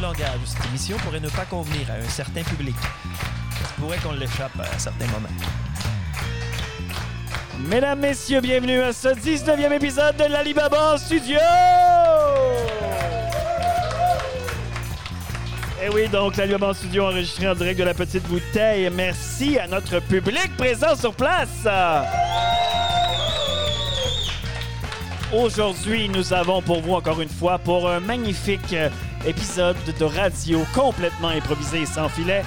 langage de cette émission pourrait ne pas convenir à un certain public. Se pourrait qu'on l'échappe à certains moments. Mesdames, Messieurs, bienvenue à ce 19e épisode de l'Alibaba Studio! Et oui, donc l'Alibaba Studio enregistré en direct de la Petite Bouteille. Merci à notre public présent sur place! Aujourd'hui, nous avons pour vous encore une fois pour un magnifique euh, épisode de radio complètement improvisé et sans filet.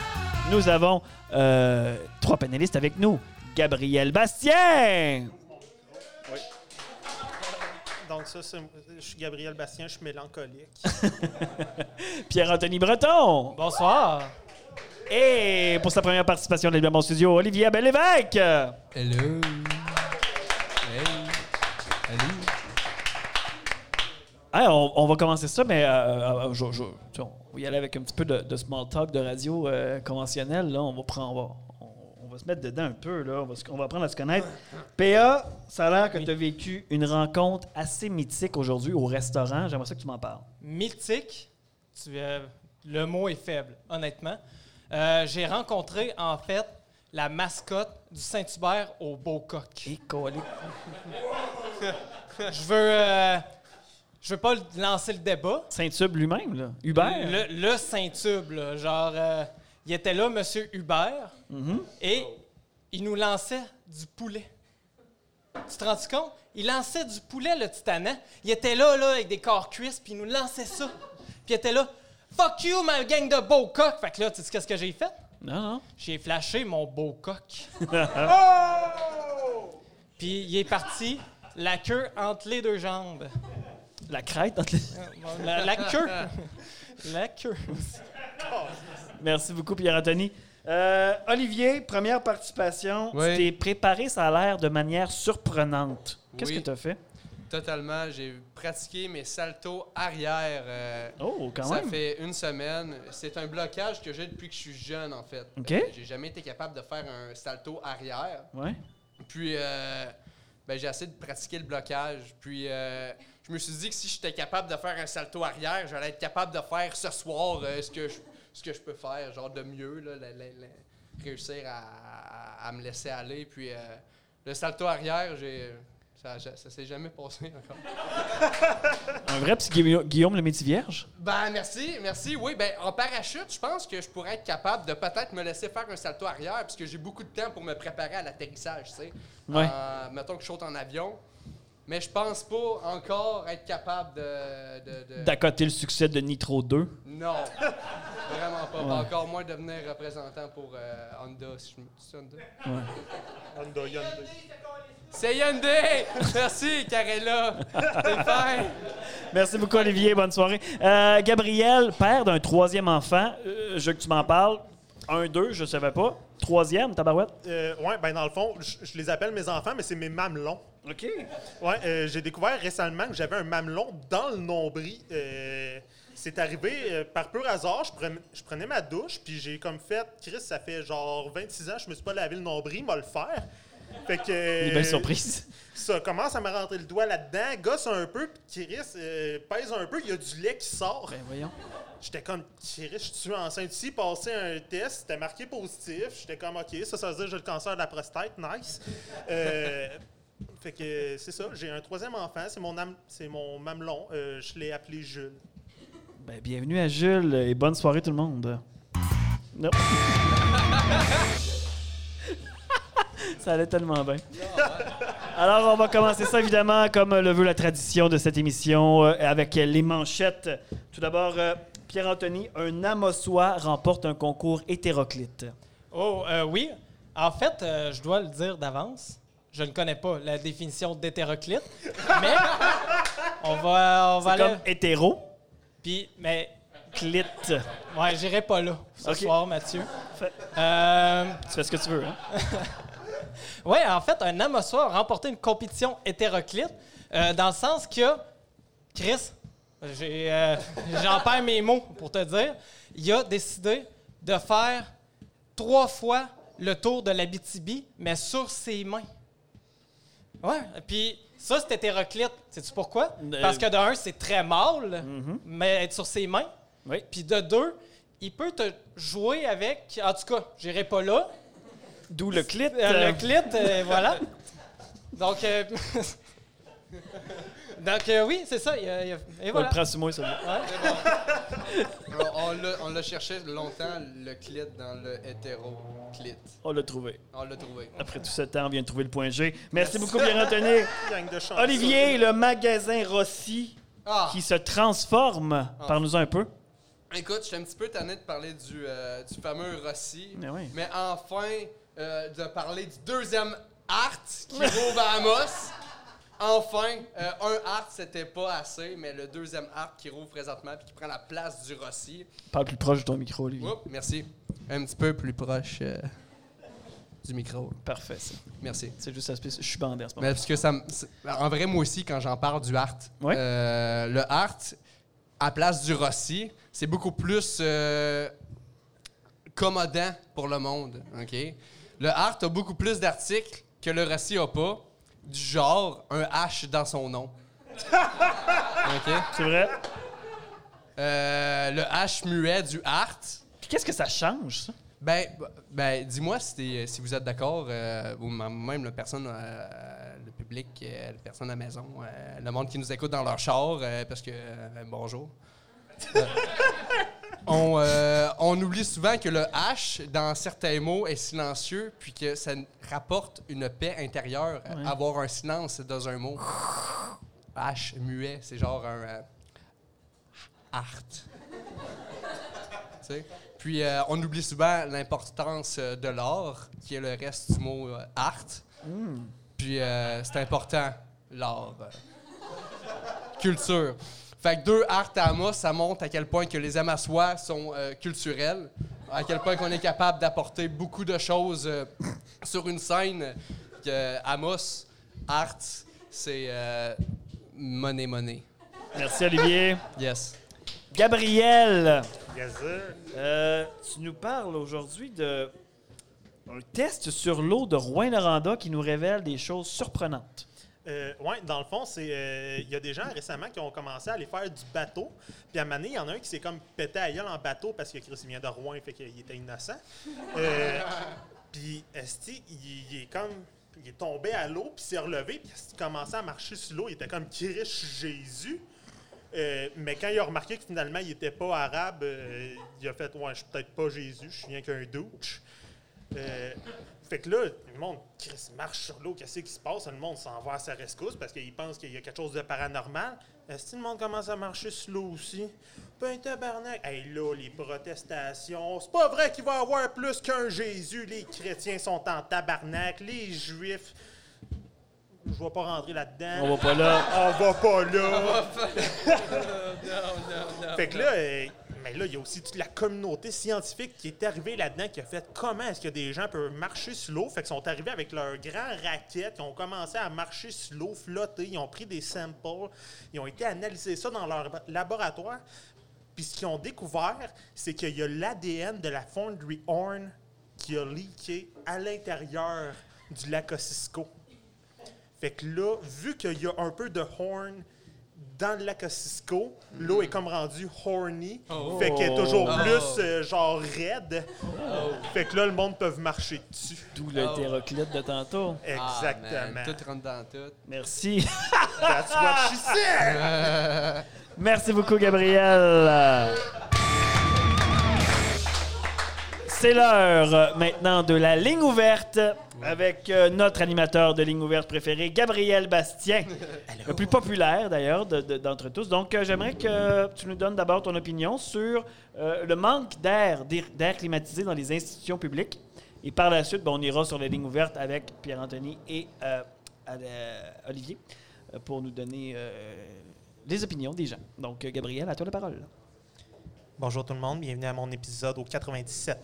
Nous avons euh, trois panélistes avec nous. Gabriel Bastien, Donc ça, je suis Gabriel Bastien, je suis mélancolique. Pierre-Anthony Breton Bonsoir. et pour sa première participation de en Studio, Olivier Abel-Lévesque. Hello. Hey. Allô. Hey, on, on va commencer ça, mais euh, euh, je- je- tu sais, on va y aller avec un petit peu de, de small talk de radio euh, conventionnel. Là. On va prendre, on va, on- on va se mettre dedans un peu. Là. On, va, on va apprendre à se connaître. PA, ça a l'air que tu as vécu une rencontre assez mythique aujourd'hui au restaurant. J'aimerais ça que tu m'en parles. Mythique, tu, euh, le mot est faible, honnêtement. Euh, J'ai rencontré, en fait, la mascotte du Saint-Hubert au Beaucoq. Je veux, euh, je veux pas lancer le débat. Saint-Tube lui-même, là. Hubert. Le, le Saint-Tube, là, genre, euh, il était là, Monsieur Hubert, Mhm. et il nous lançait du poulet. Tu te rends compte? Il lançait du poulet, le titanant. Il était là, là, avec des corps cuisses, puis il nous lançait ça. Puis il était là, fuck you, ma gang de beau coq. Fait que là, tu sais qu'est-ce que j'ai fait? Non, non. J'ai flashé mon beau coq. Puis il est parti, la queue entre les deux jambes. La crête entre les- La, la queue. La queue. Merci beaucoup, Pierre-Anthony. Euh, Olivier, première participation. Oui. Tu t'es préparé, ça a l'air, de manière surprenante. Qu'est-ce Oui. que tu as fait? Totalement. J'ai pratiqué mes saltos arrière. euh, Oh, quand ça même. fait une semaine. C'est un blocage que j'ai depuis que je suis jeune, en fait. OK. Euh, J'ai jamais été capable de faire un salto arrière. Ouais. Puis, euh, ben, j'ai essayé de pratiquer le blocage. Puis, euh, je me suis dit que si j'étais capable de faire un salto arrière, j'allais être capable de faire ce soir euh, ce, que je, ce que je peux faire, genre de mieux, là, la- la- la- réussir à, à- à me laisser aller. Puis, euh, le salto arrière, j'ai, ça, ça s'est jamais passé encore. Un vrai petit Guilla- Guillaume le métier vierge? Ben, merci, merci. Oui, ben, en parachute, je pense que je pourrais être capable de peut-être me laisser faire un salto arrière, puisque j'ai beaucoup de temps pour me préparer à l'atterrissage, tu sais. Ouais. Euh, mettons que je saute en avion. Mais je pense pas encore être capable de. de, de- D'accoter le succès de Nitro 2. Non. Vraiment pas. Pas Encore moins devenir représentant pour euh, Honda, si je me c'est Honda. Honda, Hyundai. C'est Hyundai! Merci, Carella! Merci beaucoup, Olivier. Bonne soirée. Euh, Gabriel, père d'un troisième enfant. Euh, je veux que tu m'en parles. Un, deux, je savais pas. Troisième, tabarouette? Euh, ouais, ben dans le fond, je je les appelle mes enfants, mais c'est mes mamelons. OK. Ouais, euh, j'ai découvert récemment que j'avais un mamelon dans le nombril. Euh, c'est arrivé euh, par pur hasard. Je prenais, je prenais ma douche, puis j'ai comme fait, Chris, ça fait genre 26 ans, je me suis pas lavé le nombril, m'a le faire. Fait que. Une belle surprise. Ça commence à me rentrer le doigt là-dedans, gosse un peu, puis Chris euh, pèse un peu, il y a du lait qui sort. Ben voyons. J'étais comme, Chris, je suis enceinte ici, passé un test, c'était marqué positif. J'étais comme, OK, ça, ça veut dire que j'ai le cancer de la prostate, nice. Fait que c'est ça, j'ai un troisième enfant, c'est mon, am- c'est mon mamelon, euh, je l'ai appelé Jules. Ben, bienvenue à Jules et bonne soirée tout le monde. Non. ça allait tellement bien. Alors, on va commencer ça évidemment comme le veut la tradition de cette émission euh, avec les manchettes. Tout d'abord, euh, Pierre-Anthony, un Amossois remporte un concours hétéroclite. Oh, euh, oui. En fait, euh, je dois le dire d'avance. Je ne connais pas la définition d'hétéroclite, mais on va, on va aller. comme hétéro, Puis, mais, clit. ouais, j'irai pas là ce Ok. soir, Mathieu. Fait- Euh, Tu fais ce que tu veux, hein? Oui, en fait, un Amossois a remporté une compétition hétéroclite euh, dans le sens que, Chris, j'ai, euh, j'en perds mes mots pour te dire, il a décidé de faire trois fois le tour de l'Abitibi, mais sur ses mains. Ouais, puis ça, c'est hétéroclite. Sais-tu pourquoi? Euh, Parce que d'un, c'est très mâle, Mhm. mais être sur ses mains. Oui. Puis de deux, il peut te jouer avec. En tout cas, j'irai pas là. D'où le clit. Euh, euh, le clit, euh, voilà. Donc, euh, donc euh, oui, c'est ça. il y a- il y a- et On voilà. le prend sur moi, ça. Ouais. On, on l'a- on l'a cherché longtemps, le clit dans le hétéro-clit. On l'a trouvé. On l'a trouvé. Après tout ce temps, on vient de trouver le point G. Merci beaucoup, Pierre-Anthony. Gang de chance. Olivier, le magasin Rossi Ah! qui se transforme. Parle-nous un peu. Écoute, je suis un petit peu tanné de parler du, euh, du fameux Rossi. Ah oui. Mais enfin, euh, de parler du deuxième art qui rouvre à Amos. Enfin, euh, un art, c'était pas assez, mais le deuxième art qui rouvre présentement puis qui prend la place du Rossi. Parle plus proche de ton micro, Olivier. Oups, merci. Un petit peu plus proche euh, du micro. Parfait, ça. Merci. C'est juste ça. Je suis bandé en ce moment. Mais parce que ça me- c'est- En vrai, moi aussi, quand j'en parle du art, Ouais. euh, le art, à place du Rossi, c'est beaucoup plus euh, commodant pour le monde. OK? Le art a beaucoup plus d'articles que le Rossi a pas, du genre un H dans son nom. OK? C'est vrai? Euh, le H muet du art. Puis qu'est-ce que ça change, ça? Ben, ben dis-moi si, vous êtes d'accord, euh, ou même la personne, euh, le public, la personne à la maison, le monde qui nous écoute dans leur char, parce que, bonjour. Euh, on, euh, on oublie souvent que le H, dans certains mots, est silencieux, puis que ça rapporte une paix intérieure, Ouais. avoir un silence dans un mot. H, muet, c'est genre un... euh, art. Puis euh, on oublie souvent l'importance de l'art, qui est le reste du mot art. Puis euh, c'est important, l'art. culture. Fait que deux art à Amos, ça montre à quel point que les Amassois sont euh, culturels, à quel point qu'on est capable d'apporter beaucoup de choses euh, sur une scène. Que Amos, art, c'est euh, monnaie, monnaie. Merci, Olivier. Yes. Gabriel, Yes, sir. euh, tu nous parles aujourd'hui de un test sur l'eau de Rouen-Noranda qui nous révèle des choses surprenantes. Euh, ouais, dans le fond, c'est euh, il y a des gens récemment qui ont commencé à aller faire du bateau. Puis à un moment donné, il y en a un qui s'est comme pété à gueule en bateau parce que Chris il vient de Rouen, fait qu'il était innocent. Euh, puis Esti, il, il est comme il est tombé à l'eau puis s'est relevé puis il commençait à marcher sur l'eau, il était comme Christ Jésus. Euh, mais quand il a remarqué que finalement il était pas arabe, euh, il a fait ouais, je suis peut-être pas Jésus, je suis rien qu'un douche. Fait que là, le monde, Chris, marche sur l'eau, qu'est-ce qui se passe? Le monde s'en va à sa rescousse parce qu'il pense qu'il y a quelque chose de paranormal. Est-ce que le monde commence à marcher sur l'eau aussi? Ben, tabarnak! Hey, là, les protestations, c'est pas vrai qu'il va y avoir plus qu'un Jésus. Les chrétiens sont en tabarnak, les juifs. Je vais pas rentrer là-dedans. On va pas là. On va pas là. Fait que là, euh, mais là, il y a aussi toute la communauté scientifique qui est arrivée là-dedans, qui a fait comment est-ce que des gens peuvent marcher sur l'eau. Fait qu'ils sont arrivés avec leurs grands raquettes, ils ont commencé à marcher sur l'eau, flotter, ils ont pris des samples, ils ont été analyser ça dans leur laboratoire. Puis ce qu'ils ont découvert, c'est qu'il y a l'ADN de la Fonderie Horn qui a leaké à l'intérieur du lac Ossisco. Fait que là, vu qu'il y a un peu de horn dans le lac Ossisco, l'eau est comme rendue horny. Fait qu'elle est toujours Oh. plus euh, genre raide. Fait que là, le monde peut marcher dessus. D'où le Oh. hétéroclite de tantôt. Exactement. Ah, man, tout rentre dans tout. Merci. That's what she said! Merci beaucoup, Gabriel. C'est l'heure euh, maintenant de la ligne ouverte avec euh, notre animateur de ligne ouverte préféré, Gabriel Bastien, le plus populaire d'ailleurs de- de- d'entre tous. Donc, euh, j'aimerais que tu nous donnes d'abord ton opinion sur euh, le manque d'air, d'air d'air climatisé dans les institutions publiques. Et par la suite, ben, on ira sur la ligne ouverte avec Pierre-Anthony et euh, euh, Olivier euh, pour nous donner euh, les opinions des gens. Donc, euh, Gabriel, à toi la parole. Bonjour tout le monde, bienvenue à mon épisode au 97.3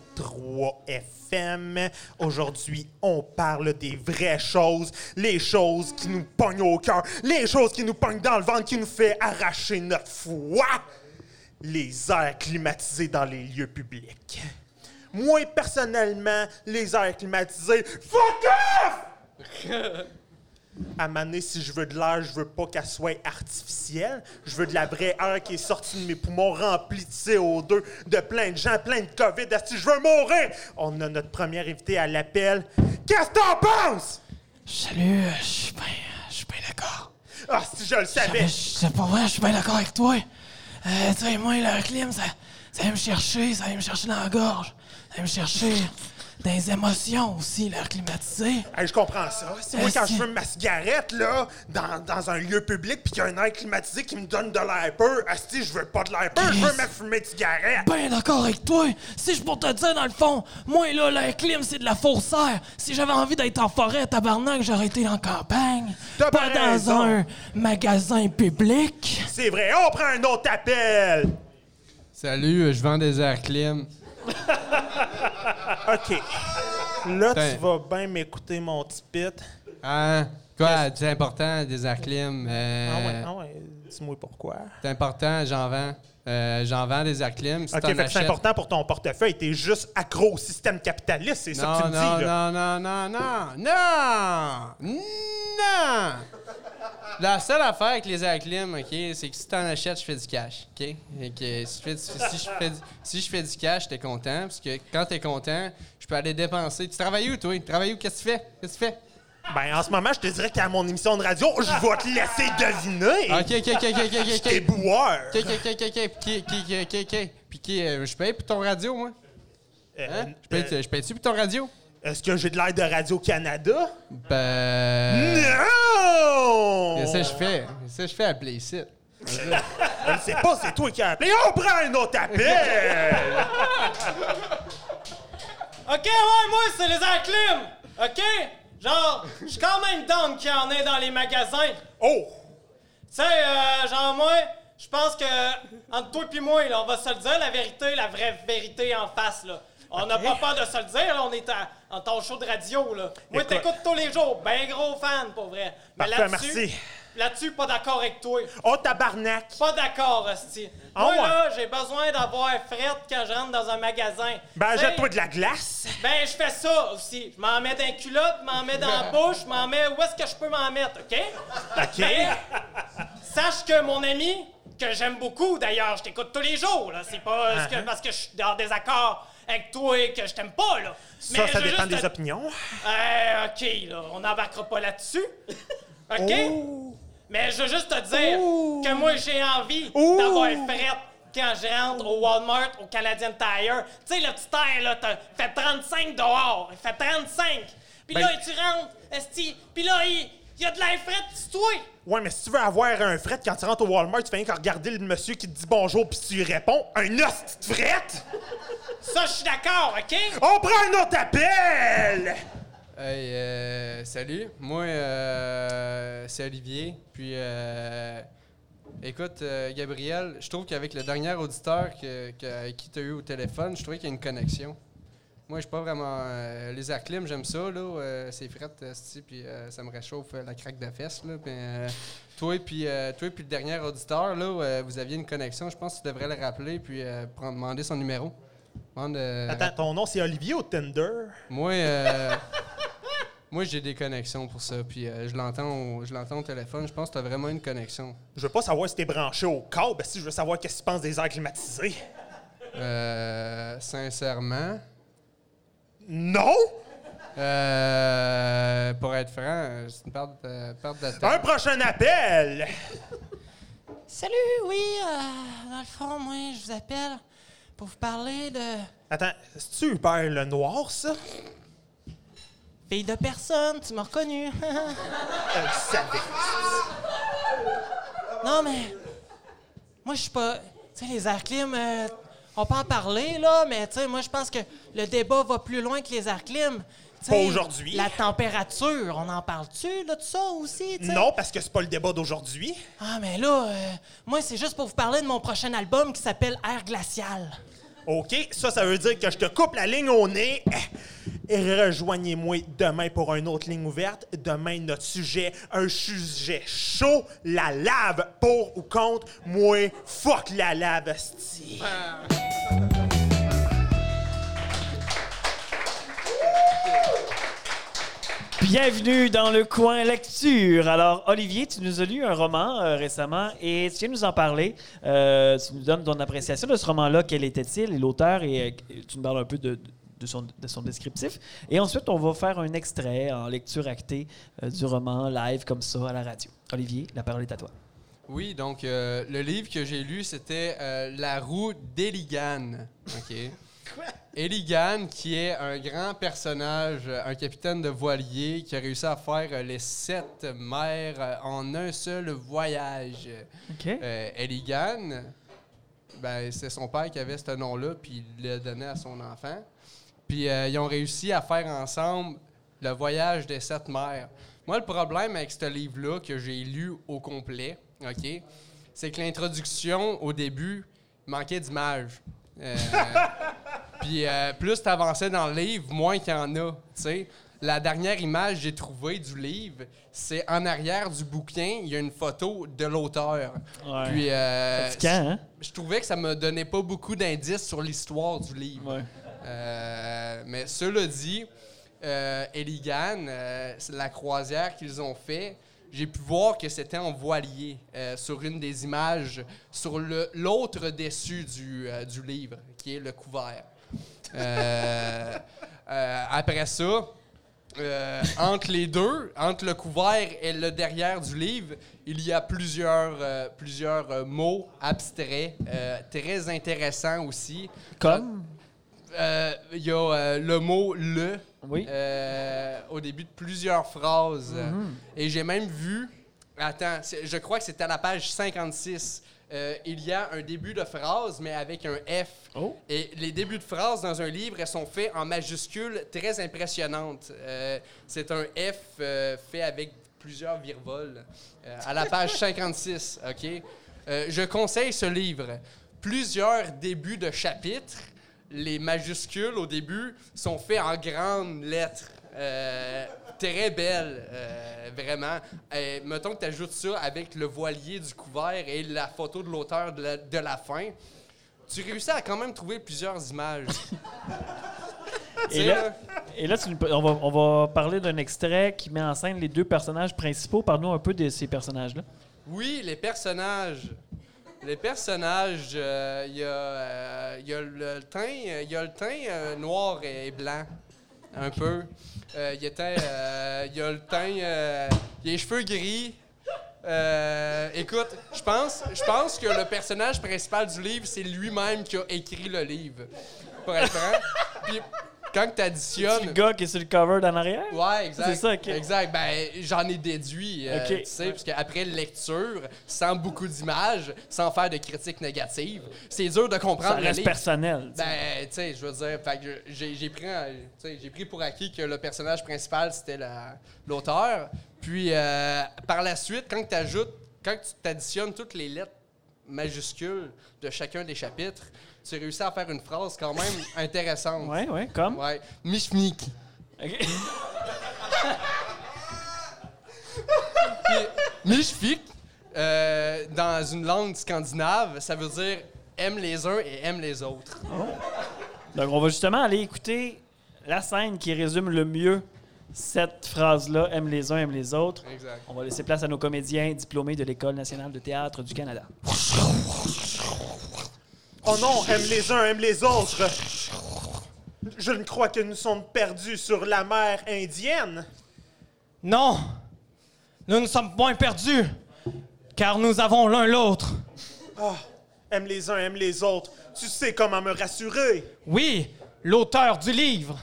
FM. Aujourd'hui, on parle des vraies choses, les choses qui nous pognent au cœur, les choses qui nous pognent dans le ventre, qui nous fait arracher notre foi. Les airs climatisés dans les lieux publics. Moi, personnellement, les airs climatisés, fuck off! À maner, si je veux de l'air, je veux pas qu'elle soit artificielle. Je veux de la vraie air qui est sortie de mes poumons remplis de CO2, de plein de gens, plein de COVID. Asti, je veux mourir! On a notre première invité à l'appel. Qu'est-ce que t'en penses? Salut, euh, je suis bien, je suis bien d'accord. Ah, si je le savais! Sais pas vrai, je suis bien d'accord avec toi. Euh, tu sais, moi, le clim, ça, ça vient me chercher, ça vient me chercher dans la gorge. Ça vient me chercher les émotions aussi, l'air climatisé. Hey, je comprends ça. C'est moi, quand je fume ma cigarette, là, dans, dans un lieu public, puis qu'il y a un air climatisé qui me donne de l'air peur, asti, je veux pas de l'air peur, je veux me fumer de cigarette. Ben d'accord avec toi. Si je pour te dire, dans le fond, moi, là, l'air clim, c'est de la fausse air. Si j'avais envie d'être en forêt, tabarnak, j'aurais été en campagne. T'as Pas dans raison. un magasin public. C'est vrai, on prend un autre appel. Salut, je vends des airs clim. OK. Là, tu vas bien m'écouter, mon petit pit. Hein? Quoi, c'est important, des airs clim. euh, Ah ouais, ah ouais. Dis-moi pourquoi. C'est important, j'en vends. Euh, j'en vends des airs clim. Si OK, c'est achètes- important pour ton portefeuille. T'es juste accro au système capitaliste, c'est ça que tu me non, dis, là. non, non, non, non, non, non. La seule affaire avec les airs clim, OK, c'est que si t'en achètes, je fais du cash, OK? Et que si, je fais, du- si je fais, du- si je fais du cash, t'es content, parce que quand t'es content, je peux aller dépenser. Tu travailles où, toi? Tu travailles où? Qu'est-ce que tu fais? Qu'est-ce que tu fais? Ben, en ce moment, je te dirais qu'à mon émission de radio, je vais te laisser deviner. OK, OK, OK, OK, OK, OK. T'es boueur. OK, OK, OK, OK, OK, qui, qui, qui, qui, qui, puis qui, euh, je paye pour ton radio, moi? Euh, Hein? Je paye- euh, je paye-tu pour ton radio? Est-ce que j'ai de l'air de Radio-Canada? Ben... Non! Qu'est-ce que je fais? Qu'est-ce que je fais à Playsit? Je ne sais pas, c'est toi qui as appelé. On prend un autre appel! OK, ouais, moi, c'est les airs clim. OK? Genre, je suis quand même down qu'il y en ait dans les magasins. oh! Tu sais, euh, genre, moi, je pense que, entre toi et moi, là, on va se le dire, la vérité, la vraie vérité en face, là. On n'a pas peur de se le dire, là, on est à- en ton show de radio, là. Moi, Écoute. t'écoutes tous les jours, ben gros fan, pour vrai. Mais là-dessus, merci. Là-dessus, pas d'accord avec toi. Oh, tabarnak! Pas d'accord, Asti. Ah Moi, ouais? là, j'ai besoin d'avoir fret quand je rentre dans un magasin. Ben, jette-toi de la glace. ben, je fais ça aussi. Je m'en mets dans les culottes, je m'en mets dans la bouche, je m'en mets où est-ce que je peux m'en mettre, OK? OK. Ben, sache que mon ami, que j'aime beaucoup d'ailleurs, je t'écoute tous les jours, là. C'est pas ce que- parce que je suis en désaccord avec toi et que je t'aime pas, là. Ça, Mais ça dépend juste des opinions. Euh, OK, là, on n'embarquera pas là-dessus. OK? Oh. Mais je veux juste te dire que moi, j'ai envie d'avoir fret quand je rentre au Walmart, au Canadian Tire. Tu sais, le petit tire, là, t'as fait 35 dehors. Il fait 35. Puis Ben- là, tu rentres, esti. Puis là, il il y a de l'air fret, c'est toi. Ouais, mais si tu veux avoir un fret quand tu rentres au Walmart, tu fais rien qu'à regarder le monsieur qui te dit bonjour puis tu lui réponds. Un hostie de fret? Ça, je suis d'accord, OK? On prend un autre appel! Hey, euh, salut. Moi, euh, c'est Olivier. Puis, euh, écoute, euh, Gabriel, je trouve qu'avec le dernier auditeur que, qui tu as eu au téléphone, je trouvais qu'il y a une connexion. Moi, je suis pas vraiment. les airs clim, j'aime ça, là. c'est fret, esti, puis ça me réchauffe la craque de fesse, là. Puis, toi, puis, toi, puis le dernier auditeur, là, vous aviez une connexion. Je pense que tu devrais le rappeler, puis prendre- demander son numéro. Demande, Attends, ton nom c'est Olivier ou Tinder? moi, euh, moi j'ai des connexions pour ça. Puis euh, je l'entends, au- je l'entends au téléphone. Je pense que tu as vraiment une connexion. Je veux pas savoir si t'es branché au câble, si je veux savoir qu'est-ce que tu penses des airs climatisés. Euh, sincèrement, Non? euh, pour être franc, c'est une perte de, perte de temps. Un prochain appel! Salut, oui, euh, dans le fond, moi, je vous appelle pour vous parler de Attends, c'est-tu Hubert le Noir, ça? Fille de personne, tu m'as reconnu. Je le savais. non, mais moi, je suis pas. Tu sais, les airs clim, euh, on peut en parler, là, mais tu sais, moi, je pense que le débat va plus loin que les airs clim. Pas aujourd'hui. La température, on en parle-tu, là, de ça aussi? Non, parce que c'est pas le débat d'aujourd'hui. Ah, mais là, euh, moi, c'est juste pour vous parler de mon prochain album qui s'appelle Air Glacial. OK, ça, ça veut dire que je te coupe la ligne au nez. Et rejoignez-moi demain pour une autre ligne ouverte. Demain, notre sujet, un sujet chaud, la lave. Pour ou contre, moi, fuck la lave, asti. Bienvenue dans le coin lecture. Alors, Olivier, tu nous as lu un roman euh, récemment et tu viens nous en parler. Euh, tu nous donnes ton appréciation de ce roman-là. Quel était-il? Et l'auteur et euh, tu nous parles un peu de, son, de son descriptif. Et ensuite, on va faire un extrait en lecture actée du roman live comme ça à la radio. Olivier, la parole est à toi. Oui, donc le livre que j'ai lu, c'était La roue d'Eligan. OK? Eligan, qui est un grand personnage, un capitaine de voilier qui a réussi à faire les sept mers en un seul voyage. OK. Euh, Eligan, ben, c'est son père qui avait ce nom-là, puis il l'a donné à son enfant. Puis euh, ils ont réussi à faire ensemble le voyage des sept mers. Moi, le problème avec ce livre-là que j'ai lu au complet, OK, c'est que l'introduction, au début, manquait d'image. Euh, puis euh, plus tu avançais dans le livre, moins qu'il y en a. tu sais. La dernière image que j'ai trouvée du livre, c'est en arrière du bouquin, il y a une photo de l'auteur. Ouais. Puis euh, Fatigant, hein? je trouvais que ça me donnait pas beaucoup d'indices sur l'histoire du livre. Ouais. Euh, mais cela dit, euh, Eligan, euh, c'est la croisière qu'ils ont fait, j'ai pu voir que c'était en voilier euh, sur une des images, sur l'autre dessus du, euh, du livre, qui est le couvert. Euh, après ça, entre les deux, entre le couvert et le derrière du livre, il y a plusieurs, plusieurs mots abstraits, très intéressants aussi. Comme? Il y a le mot le Oui. euh, au début de plusieurs phrases. Et j'ai même vu, attends, je crois que c'était à la page 56. euh, il y a un début de phrase, mais avec un F. Oh. Et les débuts de phrases dans un livre, elles sont faits en majuscules très impressionnantes. Euh, c'est un F euh, fait avec plusieurs virevoles. euh, à la page 56, OK? Je conseille ce livre. Plusieurs débuts de chapitres, les majuscules au début sont faits en grandes lettres. Euh, très belles, euh, vraiment. Euh, mettons que tu ajoutes ça avec le voilier du couvert et la photo de l'auteur de la, de la fin. Tu réussis à quand même trouver plusieurs images. Et là, et tu on, va, on va parler d'un extrait qui met en scène les deux personnages principaux. Parle-nous un peu de ces personnages-là. Oui, les personnages. Les personnages, euh, il y, euh, y a le teint, euh, y a le teint noir et blanc, un peu. Il y a, le teint, il y a les cheveux gris. Écoute, je pense, je pense que le personnage principal du livre, c'est lui-même qui a écrit le livre. Pour être franc. Quand tu C'est additionnes. le gars qui est sur le cover d'en arrière? Ouais, exact. C'est ça, ok. Exact. Ben, j'en ai déduit, euh, tu sais, parce qu'après lecture, sans beaucoup d'images, sans faire de critiques négatives, c'est dur de Ça comprendre le reste personnel. Ben, tu sais, je veux dire, j'ai pris, j'ai pris pour acquis que le personnage principal, c'était la- l'auteur. Puis, euh, par la suite, quand tu ajoutes, quand tu t'additionnes toutes les lettres majuscules de chacun des chapitres, tu réussis à faire une phrase quand même intéressante. ouais, ouais, comme? Ouais. Mishmik. Ok. Euh, dans une langue scandinave, ça veut dire aime les uns et aime les autres. Donc, on va justement aller écouter la scène qui résume le mieux cette phrase-là aime les uns, aime les autres. Exact. On va laisser place à nos comédiens diplômés de l'École nationale de théâtre du Canada. Oh non, aime les uns, aime les autres. Je ne crois que nous sommes perdus sur la mer indienne. Non, nous ne sommes point perdus, car nous avons l'un l'autre. Aime les uns, aime les autres. Tu sais comment me rassurer. Oui, l'auteur du livre.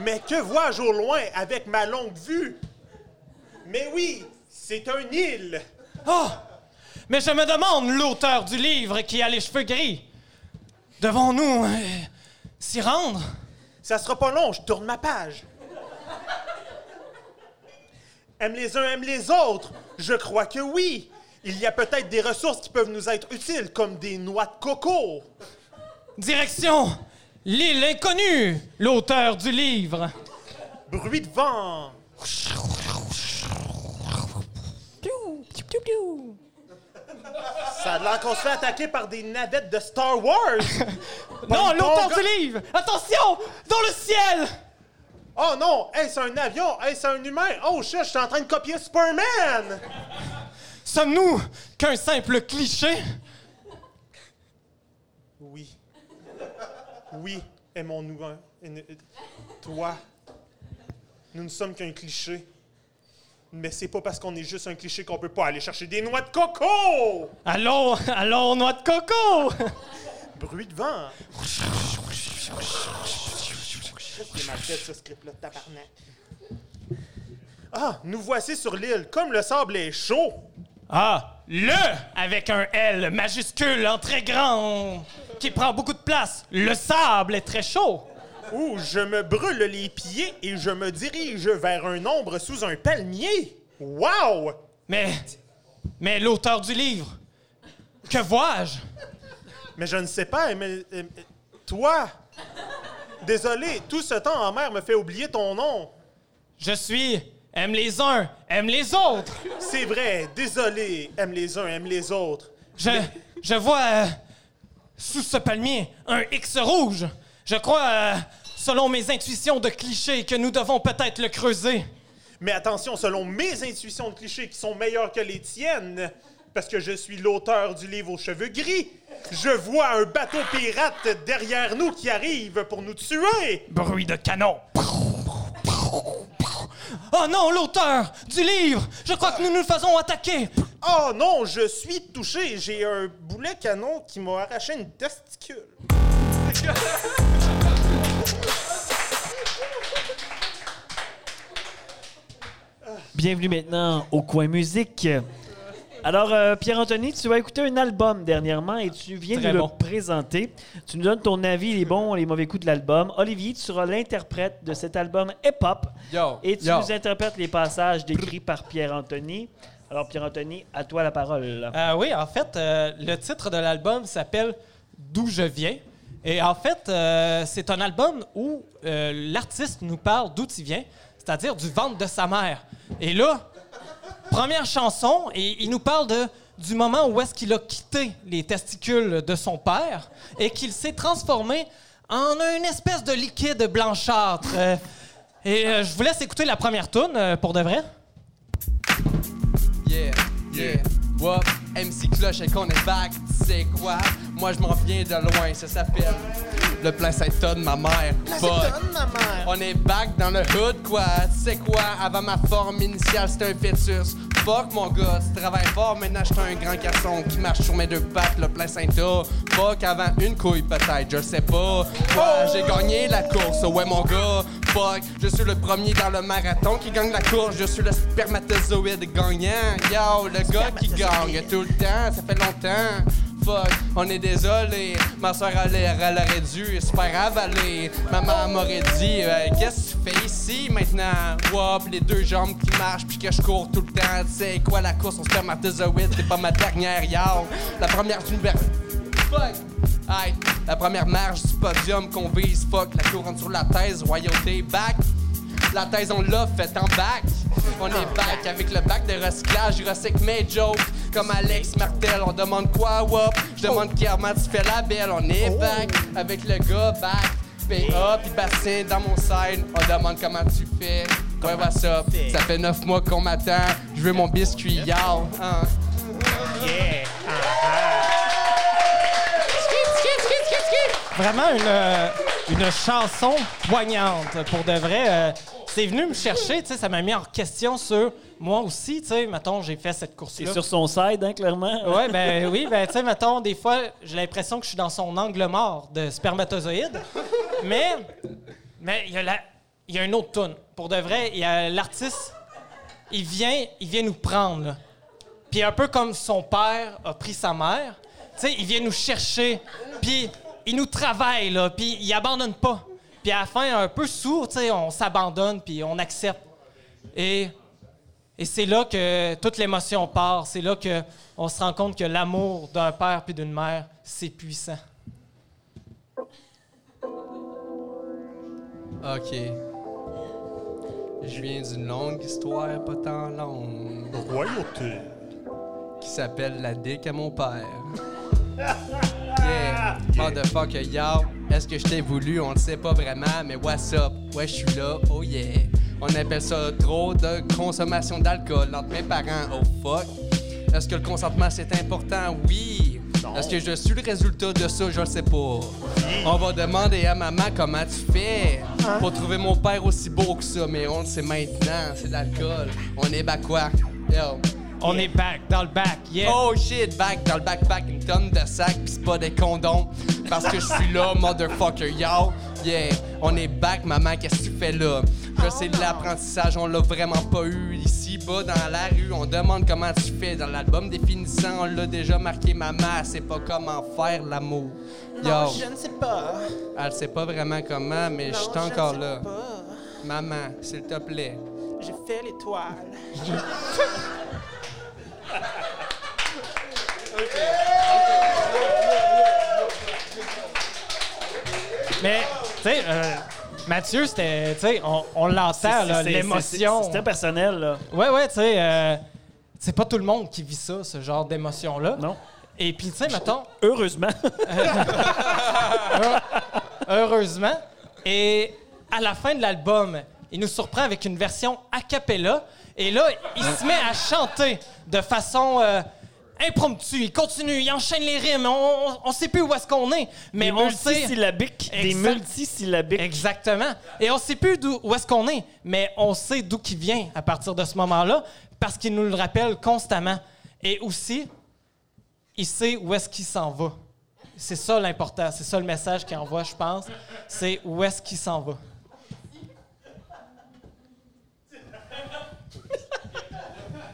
Mais que vois-je au loin avec ma longue vue? Mais oui, c'est un île. Oh, mais je me demande l'auteur du livre qui a les cheveux gris. Devons-nous euh, s'y rendre? Ça sera pas long, je tourne ma page. Aime les uns, aime les autres. Je crois que oui. Il y a peut-être des ressources qui peuvent nous être utiles, comme des noix de coco. Direction l'île inconnue, l'auteur du livre. Bruit de vent. Ça a l'air qu'on se fait attaquer par des navettes de Star Wars. Non, l'auteur du livre! Attention! Dans le ciel! Oh non! Hey, c'est un avion! Hey, c'est un humain! Oh shit, je suis en train de copier Superman! Sommes-nous qu'un simple cliché? Oui. Oui, aimons-nous un. Toi. Nous ne sommes qu'un cliché. Mais c'est pas parce qu'on est juste un cliché qu'on peut pas aller chercher des noix de coco! Allons, allons, noix de coco! Bruit de vent. C'est mal fait, ce script-là, tabarnak? Ah, nous voici sur l'île. Comme le sable est chaud. Ah, le avec un L majuscule en très grand qui prend beaucoup de place. Le sable est très chaud. Où je me brûle les pieds et je me dirige vers un ombre sous un palmier. Wow! Mais, mais l'auteur du livre, que vois-je? Mais je ne sais pas, mais. euh, toi! Désolé, tout ce temps en mer me fait oublier ton nom. Je suis aime les uns, aime les autres. C'est vrai, désolé. Aime les uns, aime les autres. Je, je vois euh, sous ce palmier un X rouge. Je crois, euh, selon mes intuitions de clichés, que nous devons peut-être le creuser. Mais attention, selon mes intuitions de clichés qui sont meilleures que les tiennes, parce que je suis l'auteur du livre aux cheveux gris, je vois un bateau pirate derrière nous qui arrive pour nous tuer. Bruit de canon. Oh non, l'auteur du livre! Je crois que nous nous faisons attaquer. Oh non, je suis touché. J'ai un boulet canon qui m'a arraché une testicule. Bienvenue maintenant au coin musique. Alors, euh, Pierre-Anthony, tu as écouté un album dernièrement et tu viens Très de bon. le présenter. Tu nous donnes ton avis, les bons, les mauvais coups de l'album. Olivier, tu seras l'interprète de cet album hip-hop et tu yo. nous interprètes les passages décrits par Pierre-Anthony. Alors, Pierre-Anthony, à toi la parole. Euh, oui, en fait, euh, le titre de l'album s'appelle D'où je viens. Et en fait, euh, c'est un album où euh, l'artiste nous parle d'où il vient, c'est-à-dire du ventre de sa mère. Et là, première chanson, et il nous parle de, du moment où est-ce qu'il a quitté les testicules de son père et qu'il s'est transformé en une espèce de liquide blanchâtre. Euh, et je vous laisse écouter la première tune pour de vrai. Yeah, yeah. What? MC Cloche et qu'on est back, tu sais quoi? Moi je m'en viens de loin, ça s'appelle le plein Saint-Ton, ma mère. Fuck. On est back dans le hood, quoi. Tu sais quoi? Avant ma forme initiale, c'était un fœtus. Fuck mon gars, tu travailles fort, maintenant j'suis un grand garçon qui marche sur mes deux pattes, le plein Saint-Ta. Fuck avant une couille peut-être, je sais pas. J'ai gagné la course, ouais mon gars. Fuck, je suis le premier dans le marathon qui gagne la course. Je suis le spermatozoïde gagnant. Yo, le gars qui gagne tout le temps, ça fait longtemps. Fuck, on est désolé. Ma soeur, elle, elle aurait dû se faire avaler. Maman m'aurait dit, euh, qu'est-ce que tu fais ici maintenant? Wop, les deux jambes qui marchent puis que je cours tout le temps. Tu sais quoi, la course au spermatozoïde, c'est pas ma dernière, yo. La première d'une Fuck! La première marche du podium qu'on vise, fuck, la couronne sur la thèse, royauté, back. La thèse, on l'a fait en bac. On est back avec le bac de recyclage. Je recycle mes jokes comme Alex Martel. On demande quoi, wop? Je demande clairement, tu fais la belle. On est back avec le gars back. PA puis bassin dans mon side. On demande comment tu fais. Ouais, what's up? Ça fait neuf mois qu'on m'attend. Je veux mon biscuit, y'all. Hein? Vraiment une, euh, une chanson poignante, pour de vrai. Euh, c'est venu me chercher, tu sais, ça m'a mis en question sur moi aussi, tu sais, mettons, j'ai fait cette C'est course-là. sur son side, hein, clairement. Ouais, ben oui, ben tu sais, mettons, des fois, j'ai l'impression que je suis dans son angle mort de spermatozoïde. Mais, mais il y a la, il y a une autre toune. Pour de vrai, il y a l'artiste, il vient, il vient nous prendre, là. Puis un peu comme son père a pris sa mère, tu sais, il vient nous chercher, puis il nous travaille, là, puis il abandonne pas. Puis à la fin, un peu sourd, tu sais, on s'abandonne, puis on accepte. Et, et c'est là que toute l'émotion part. C'est là que on se rend compte que l'amour d'un père puis d'une mère, c'est puissant. Ok. Je viens d'une longue histoire pas tant longue Royauté. Qui s'appelle La dick à mon père. Yeah, motherfucker, yo, Est-ce que je t'ai voulu? On le sait pas vraiment, mais what's up? Ouais, je suis là, oh yeah. On appelle ça trop de consommation d'alcool entre mes parents, oh fuck. Est-ce que le consentement c'est important? Oui. Est-ce que je suis le résultat de ça? Je le sais pas. On va demander à maman comment tu fais pour trouver mon père aussi beau que ça, mais on le sait maintenant, c'est de l'alcool. On est bas quoi? Yo. On est back, dans le back, yeah. Oh shit, back dans le backpack, une tonne de sacs, pis c'est pas des condoms. Parce que je suis là, motherfucker, yo. Yeah, on est back, maman, qu'est-ce que tu fais là? Je sais de l'apprentissage, on l'a vraiment pas eu ici, bas dans la rue. On demande comment tu fais. Dans l'album définissant, on l'a déjà marqué, maman, elle sait pas comment faire l'amour. Yo, Je ne sais pas. elle sait pas vraiment comment, mais je suis encore ne sais là. pas. Maman, s'il te plaît. J'ai fait l'étoile. Mais, tu sais, euh, Mathieu, c'était, tu sais, on, on l'entend, là, l'émotion. C'était personnel, là. Ouais, ouais, tu sais, euh, c'est pas tout le monde qui vit ça, ce genre d'émotion-là. Non. Et puis, tu sais, mettons, Heureusement. heureusement. Et à la fin de l'album, il nous surprend avec une version a cappella. Et là, il se met à chanter de façon euh, impromptue. Il continue, il enchaîne les rimes. On, on, on sait plus où est-ce qu'on est, mais des on sait. multisyllabiques. Des multisyllabiques. Exactement. Et on sait plus où est-ce qu'on est, mais on sait d'où qu'il vient à partir de ce moment-là parce qu'il nous le rappelle constamment. Et aussi, il sait où est-ce qu'il s'en va. C'est ça l'important, c'est ça le message qu'il envoie, je pense. C'est où est-ce qu'il s'en va.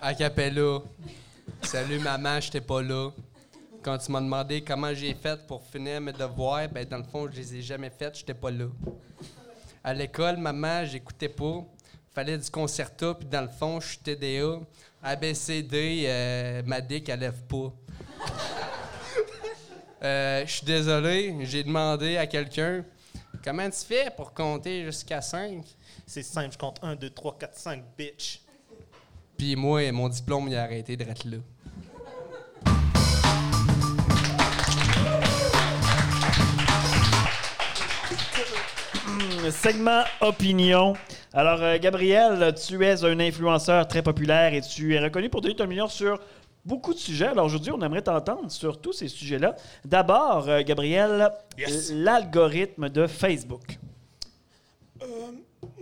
Acapella. Salut maman, j'étais pas là. Quand tu m'as demandé comment j'ai fait pour finir mes devoirs, ben dans le fond, je les ai jamais faites, j'étais pas là. À l'école, maman, j'écoutais pas. Fallait du concerto, puis dans le fond, je suis TDA. ABCD, euh, ma dick, elle lève pas. Euh, Je suis désolé, j'ai demandé à quelqu'un comment tu fais pour compter jusqu'à 5? C'est simple, je compte 1, 2, 3, 4, 5, bitch. Puis moi, mon diplôme, il a arrêté d'être là. Segment opinion. Alors, euh, Gabriel, tu es un influenceur très populaire et tu es reconnu pour donner ton opinion sur beaucoup de sujets. Alors, aujourd'hui, on aimerait t'entendre sur tous ces sujets-là. D'abord, euh, Gabriel, Yes. l'algorithme de Facebook.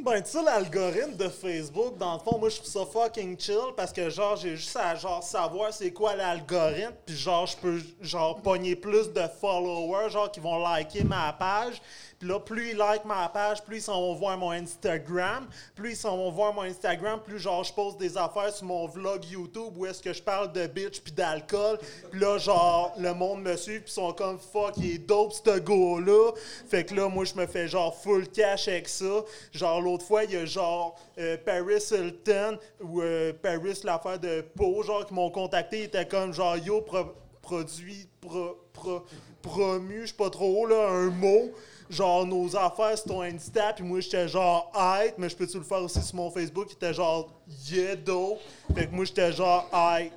Ben, tu sais, l'algorithme de Facebook, dans le fond, moi, je trouve ça fucking chill parce que, genre, j'ai juste à, genre, savoir c'est quoi l'algorithme, puis, genre, je peux, genre, pogner plus de followers, genre, qui vont liker ma page. Puis là, plus ils like ma page, plus ils s'en vont voir mon Instagram. Plus ils s'en vont voir mon Instagram, plus, genre, je poste des affaires sur mon vlog YouTube où est-ce que je parle de bitch puis d'alcool. Puis là, genre, le monde me suit, puis ils sont comme, fuck, il est dope, ce gars-là. Fait que là, moi, je me fais, genre, full cash avec ça. Genre, l'autre fois, il y a, genre, euh, Paris Hilton ou euh, Paris, l'affaire de Pau, genre, qui m'ont contacté. Ils étaient comme, genre, yo, pro- produit, pro, pro- promu, je sais pas trop, là, un mot. Genre, nos affaires sur ton Insta, puis moi, j'étais genre, hype, mais je peux-tu le faire aussi sur mon Facebook? Il était genre, yeah, dope. Fait que moi, j'étais genre, hype.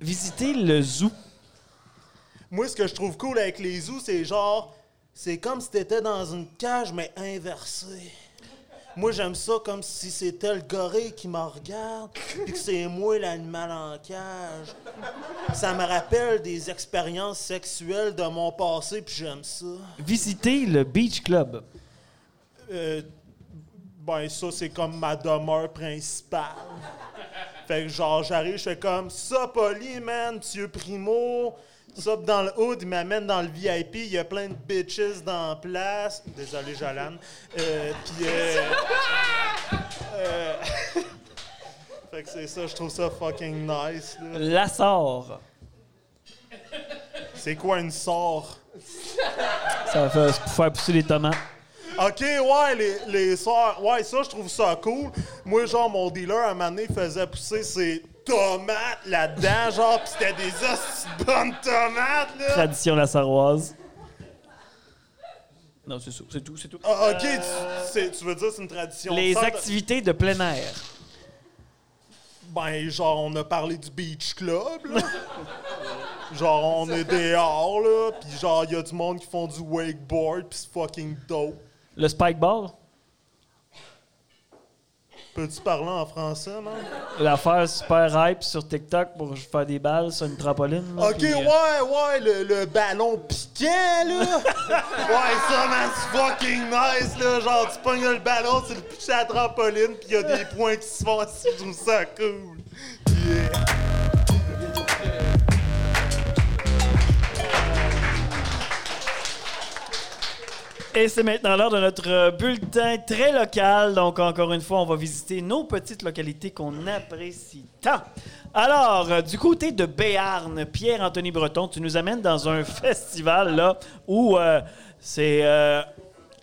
Visiter le zoo. Moi, ce que je trouve cool avec les zoos, c'est genre, c'est comme si t'étais dans une cage, mais inversée. Moi, j'aime ça comme si c'était le gorille qui me regarde, puis que c'est moi l'animal en cage. Ça me rappelle des expériences sexuelles de mon passé, puis j'aime ça. Visiter le Beach Club. Euh, ben, ça, c'est comme ma demeure principale. Fait que, genre, j'arrive, je fais comme ça, poli, man, monsieur Primo. Ça, dans le hood, il m'amène dans le VIP. Il y a plein de bitches dans la place. Désolé, Jolane. Euh, Puis, euh, euh, fait que c'est ça, je trouve ça fucking nice. là. L'Assor. C'est quoi une sort? Ça va faire, pousser les tomates. Ok, ouais, les, les sorts. Ouais, ça, je trouve ça cool. Moi, genre, mon dealer, à un moment donné, faisait pousser ses tomates là-dedans, genre, pis c'était des de bonnes tomates, là. Tradition lassarroise. Non, c'est ça. C'est tout, c'est tout. Ah, ok, tu, veux dire c'est une tradition. Les activités de plein air. Ben, genre, on a parlé du Beach Club, là. Genre, on est dehors, là, pis genre, il y a du monde qui font du wakeboard, pis c'est fucking dope. Le spike ball, Peux-tu parler en français, man? l'affaire super hype sur TikTok pour faire des balles sur une trampoline. là, Ok, euh, ouais, ouais, le, le ballon piquant, là. ouais, ça, man, c'est fucking nice, là. Genre, tu pognes le ballon, tu le pitches à la trampoline, pis y a des points qui se font assis. Je trouve ça cool. Yeah. Et c'est maintenant l'heure de notre euh, bulletin très local. Donc, encore une fois, on va visiter nos petites localités qu'on apprécie tant. Alors, euh, du côté de Béarn, Pierre-Anthony Breton, tu nous amènes dans un festival là où euh, c'est euh,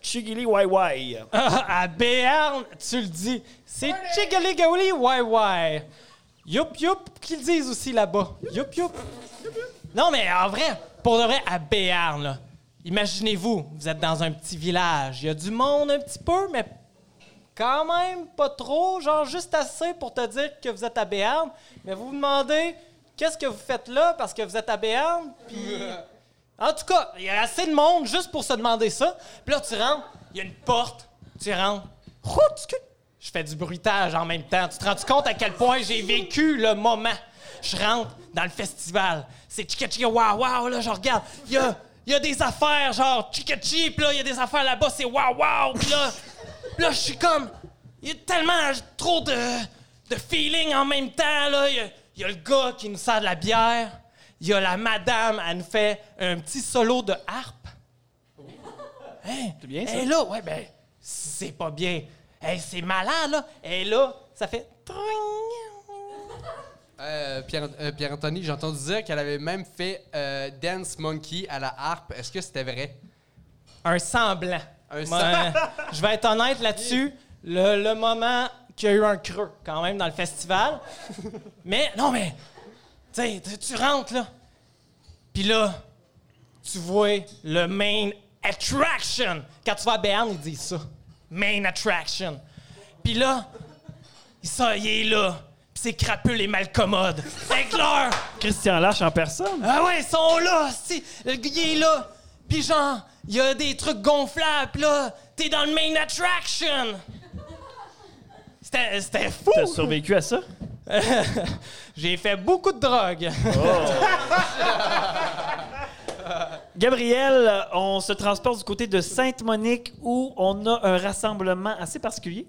Chigili Wai Wai. à Béarn, tu le dis, c'est Chigaligaouli Wai Wai. Youp youp, qu'ils disent aussi là-bas. Youp youp. Non, mais en vrai, pour de vrai, à Béarn, là, imaginez-vous, vous êtes dans un petit village. Il y a du monde un petit peu, mais quand même pas trop, genre juste assez pour te dire que vous êtes à Béarn. Mais vous vous demandez, qu'est-ce que vous faites là? Parce que vous êtes à Béarn? Puis. En tout cas, il y a assez de monde juste pour se demander ça. Puis là, tu rentres, il y a une porte, tu rentres. Je fais du bruitage en même temps. Tu te rends compte à quel point j'ai vécu le moment? Je rentre dans le festival. C'est chica chica wow wow, là, je regarde. Il y a, il y a des affaires genre chica chi, puis là, il y a des affaires là-bas, c'est wow wow. Puis là, là je suis comme. Il y a tellement trop de, de feeling en même temps, là. Il y a- il y a le gars qui nous sert de la bière. Il y a la madame, elle nous fait un petit solo de harpe. Hein? C'est bien, ça. Et là, ouais, ben, c'est pas bien. Hey, c'est malade, là. Et là, ça fait. Euh, Pierre- euh, Pierre-Anthony, j'ai entendu dire qu'elle avait même fait euh, Dance Monkey à la harpe. Est-ce que c'était vrai? Un semblant. Un Ouais, je vais être honnête là-dessus. Le, le moment qu'il y a eu un creux, quand même, dans le festival. Mais, non, mais, tu sais, tu- rentres, là. Puis là, tu vois le main attraction. Quand tu vas à Berne, ils disent ça. Main attraction. Puis là, il, ça, il est là. C'est crapule et malcommode. C'est clair. Christian Lâche en personne. Ah ouais, ils sont là, si. Le gars, est là. Puis genre, il y a des trucs gonflables, là, t'es dans le main attraction. C'était c'était fou. T'as survécu à ça? J'ai fait beaucoup de drogue. Gabriel, on se transporte du côté de Sainte-Monique où on a un rassemblement assez particulier.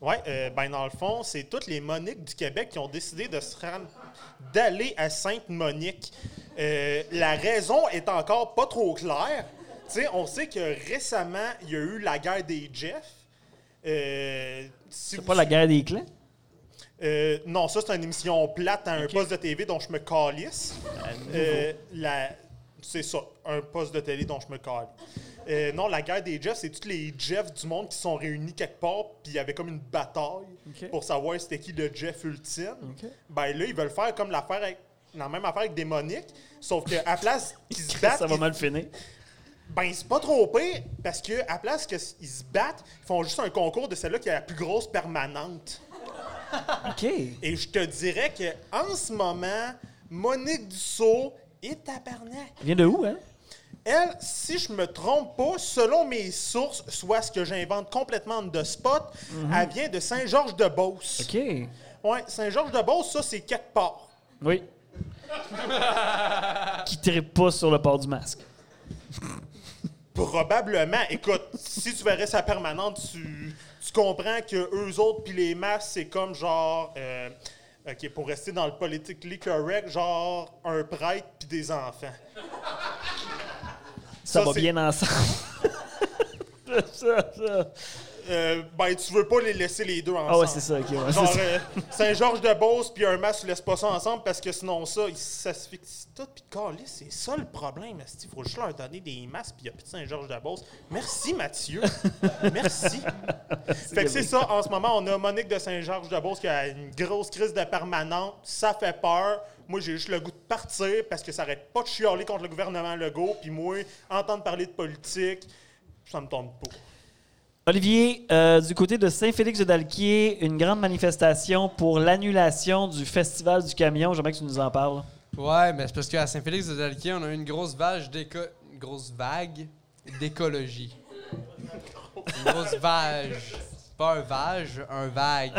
Ouais, euh, ben dans le fond, c'est toutes les Moniques du Québec qui ont décidé de se rendre, d'aller à Sainte-Monique. Euh, la raison est encore pas trop claire. Tu sais, on sait que récemment, il y a eu la guerre des Jeff. Euh, si C'est vous- pas la guerre des clans? Euh, non, ça, c'est une émission plate à un poste de TV dont je me calisse. Euh, la- c'est ça, un poste de télé dont je me calisse. Euh, non, la guerre des Jeffs, c'est tous les Jeffs du monde qui sont réunis quelque part, puis il y avait comme une bataille pour savoir c'était qui le Jeff ultime. Ben là, ils veulent faire comme l'affaire avec, la même affaire avec Démonique, sauf qu'à la place qu'ils se battent, Ça va mal finir. ben, c'est pas trop pire, parce que à place qu'ils se battent, ils font juste un concours de celle-là qui a la plus grosse permanente. OK. Et je te dirais que en ce moment, Monique Dussault est tabarnak. Vient de où, hein? Elle, si je me trompe pas, selon mes sources, soit ce que j'invente complètement de spot, elle vient de Saint-Georges-de-Beauce. OK. Ouais, Saint-Georges-de-Beauce, ça, c'est quelque part. Oui. Qui tire pas sur le port du masque. Probablement. Écoute, si tu verrais sa permanente, tu, tu comprends que eux autres puis les masses, c'est comme genre, euh, ok, pour rester dans le politically correct, genre un prêtre puis des enfants. Ça, Ça, va bien ensemble. ça, ça. Euh, ben, tu veux pas les laisser les deux ensemble. Ah ouais, c'est ça, ok. ouais, c'est Genre, euh, Saint-Georges-de-Beauce puis un masque, tu laisses pas ça ensemble parce que sinon ça, ils s'asphyxient tout. Puis câlisse, c'est ça le problème. Il faut juste leur donner des masques puis il n'y a plus de Saint-Georges-de-Beauce. Merci Mathieu. Merci. fait que c'est ça. En ce moment, on a Monique de Saint-Georges-de-Beauce qui a une grosse crise de permanente. Ça fait peur. Moi, j'ai juste le goût de partir parce que ça arrête pas de chialer contre le gouvernement Legault. Puis moi, entendre parler de politique, ça me tombe pas. Olivier, euh, du côté de Saint-Félix-de-Dalquier, une grande manifestation pour l'annulation du Festival du camion. J'aimerais que tu nous en parles. Ouais, mais c'est parce qu'à Saint-Félix-de-Dalquier, on a eu une grosse vague une grosse vague d'écologie. Une grosse vague. Pas un vage, un vague.